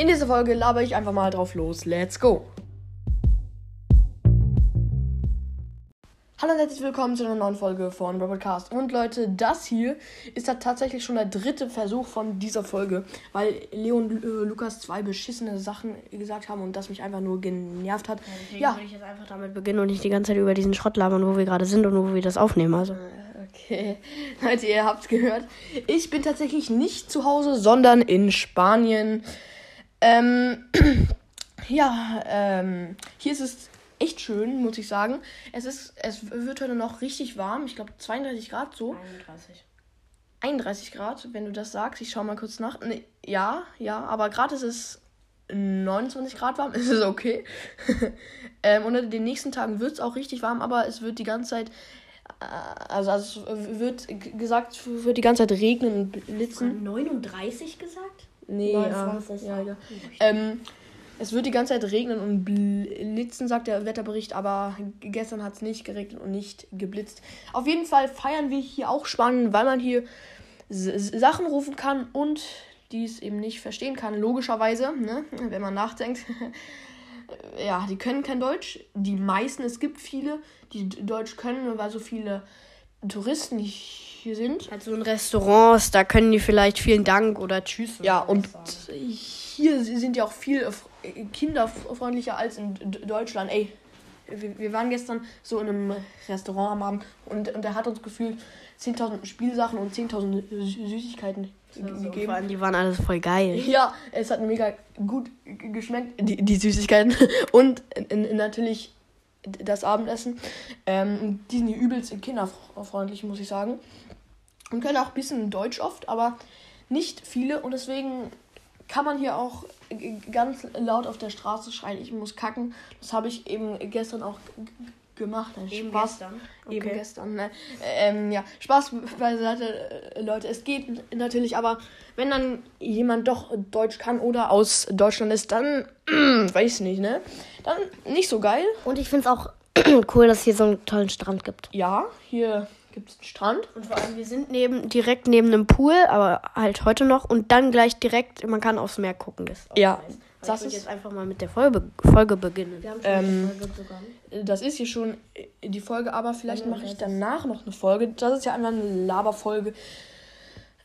In dieser Folge laber ich einfach mal drauf los. Let's go! Hallo und herzlich willkommen zu einer neuen Folge von Robotcast. Und Leute, das hier ist ja tatsächlich schon der dritte Versuch von dieser Folge, weil Leon und äh, Lukas zwei beschissene Sachen gesagt haben und das mich einfach nur genervt hat. Deswegen würde ich jetzt einfach damit beginnen und nicht die ganze Zeit über diesen Schrott labern, wo wir gerade sind und wo wir das aufnehmen. Also. Okay, Leute, ihr habt's gehört. Ich bin tatsächlich nicht zu Hause, sondern in Spanien. Ähm, ja, ähm, hier ist es echt schön, muss ich sagen. Es ist, es wird heute noch richtig warm. Ich glaube 32 Grad so. 31. 31 Grad, wenn du das sagst. Ich schau mal kurz nach. Nee, ja, ja, aber gerade ist es 29 Grad warm. Es ist okay. ähm, und in den nächsten Tagen wird es auch richtig warm, aber es wird die ganze Zeit. äh, Also, also es wird gesagt, es wird die ganze Zeit regnen und blitzen. 39 gesagt? Nee, 29, ja, ja, ja. Ähm, es wird die ganze Zeit regnen und blitzen, sagt der Wetterbericht, aber gestern hat es nicht geregnet und nicht geblitzt. Auf jeden Fall feiern wir hier auch spannend, weil man hier Sachen rufen kann und dies eben nicht verstehen kann, logischerweise, ne? wenn man nachdenkt. ja, die können kein Deutsch. Die meisten, es gibt viele, die Deutsch können, weil so viele Touristen hier sind. Also in Restaurants, da können die vielleicht vielen Dank oder Tschüss. Ja, und hier sind ja auch viel äh, kinderfreundlicher als in Deutschland. Ey, wir, waren gestern so in einem Restaurant am Abend und, und er hat uns gefühlt 10.000 Spielsachen und 10.000 Sü- Süßigkeiten vor gegeben. allem, die waren alles voll geil. Ja, es hat mega gut geschmeckt, die, die Süßigkeiten. Und natürlich das Abendessen. Ähm, die sind hier übelst kinderfreundlich, muss ich sagen. Und können auch ein bisschen Deutsch oft, aber nicht viele. Und deswegen kann man hier auch ganz laut auf der Straße schreien, ich muss kacken. Das habe ich eben gestern auch gemacht. Ein Eben Spaß. gestern. Eben Okay. gestern. Ne? Ähm, ja, Spaß beiseite, äh, Leute. Es geht natürlich, aber wenn dann jemand doch Deutsch kann oder aus Deutschland ist, dann weiß nicht, ne? Dann nicht so geil. Und ich finde es auch cool, dass es hier so einen tollen Strand gibt. Ja, hier gibt es einen Strand. Und vor allem, wir sind neben, direkt neben einem Pool, aber halt heute noch. Und dann gleich direkt, man kann aufs Meer gucken. Das Ja, nice. das ich ist- jetzt einfach mal mit der Folge, Folge beginnen. Wir haben schon Ähm, Folge begonnen. Das ist hier schon die Folge, aber vielleicht Ja, mache ich danach noch eine Folge. Das ist ja einfach eine Laberfolge.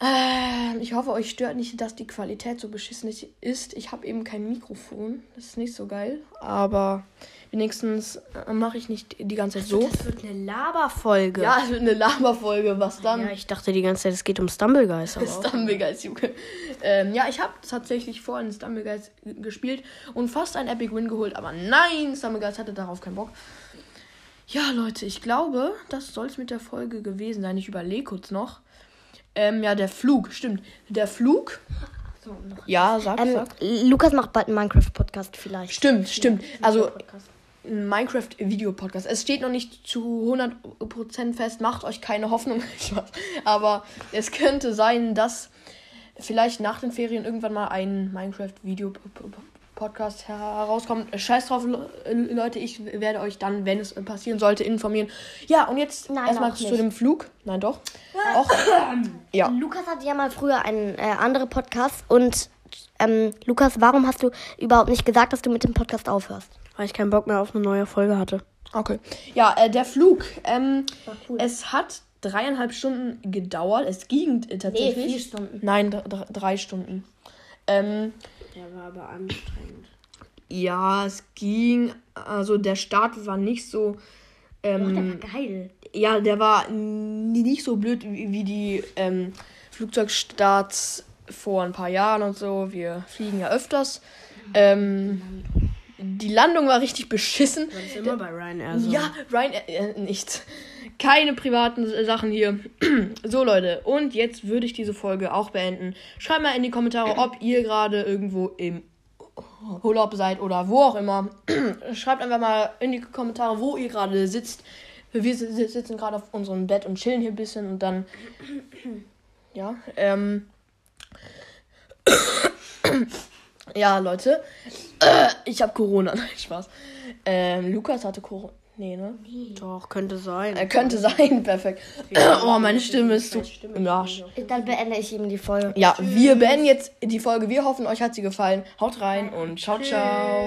Ähm, ich hoffe, euch stört nicht, dass die Qualität so beschissen ist. Ich habe eben kein Mikrofon. Das ist nicht so geil. Aber wenigstens äh, mache ich nicht die ganze Zeit so. Das wird eine Laberfolge. Ja, es wird eine Laberfolge. Was dann? Ja, ich dachte die ganze Zeit, es geht um Stumblegeist. Stumbleguys, Junge. Ähm, ja, ich habe tatsächlich vorhin Stumbleguys g- gespielt und fast einen Epic Win geholt, aber nein, Stumbleguys hatte darauf keinen Bock. Ja, Leute, ich glaube, das soll es mit der Folge gewesen sein. Ich überlege kurz noch. Ähm, ja, der Flug, stimmt. Der Flug. So. Ja, sag, Ähm, sag. Lukas macht bald einen Minecraft-Podcast vielleicht. Stimmt, stimmt. Also, ein Minecraft-Video-Podcast. Es steht noch nicht zu 100% fest. Macht euch keine Hoffnung. Aber es könnte sein, dass vielleicht nach den Ferien irgendwann mal ein Minecraft-Video-Podcast herauskommt. Scheiß drauf, Le- Leute. Ich werde euch dann, wenn es passieren sollte, informieren. Ja, und jetzt erstmal zu dem Flug. Nein, doch. Auch. Ja. Lukas hatte ja mal früher einen äh, anderen Podcast und ähm, Lukas, warum hast du überhaupt nicht gesagt, dass du mit dem Podcast aufhörst? Weil ich keinen Bock mehr auf eine neue Folge hatte. Okay. Ja, äh, der Flug. Ähm, War cool. Es hat dreieinhalb Stunden gedauert. Es ging äh, tatsächlich. vier Stunden. Nein, dr- dr- drei Stunden. Ähm, Der war aber anstrengend. ja, es ging. Also der Start war nicht so. Ähm, geil. ja, der war nicht so blöd wie, wie die ähm, Flugzeugstarts vor ein paar Jahren und so. Wir fliegen ja öfters. Ähm, die Landung war richtig beschissen. Das ist immer bei Ryanair so. Ja, Ryan, äh, äh, nicht. Keine privaten Sachen hier. so, Leute. Und jetzt würde ich diese Folge auch beenden. Schreibt mal in die Kommentare, ob ihr gerade irgendwo im Urlaub seid oder wo auch immer. Schreibt einfach mal in die Kommentare, wo ihr gerade sitzt. Wir si- si- sitzen gerade auf unserem Bett und chillen hier ein bisschen und dann. Ja, ähm. Ja, Leute. Ich habe Corona. Nein, Spaß. Ähm, Lukas hatte Corona. Nee, ne? Doch, könnte sein. Äh, könnte sein, perfekt. oh, meine Stimme ist so im Arsch. Dann beende ich ihm die Folge. Ja, wir beenden jetzt die Folge. Wir hoffen, euch hat sie gefallen. Haut rein und ciao, ciao.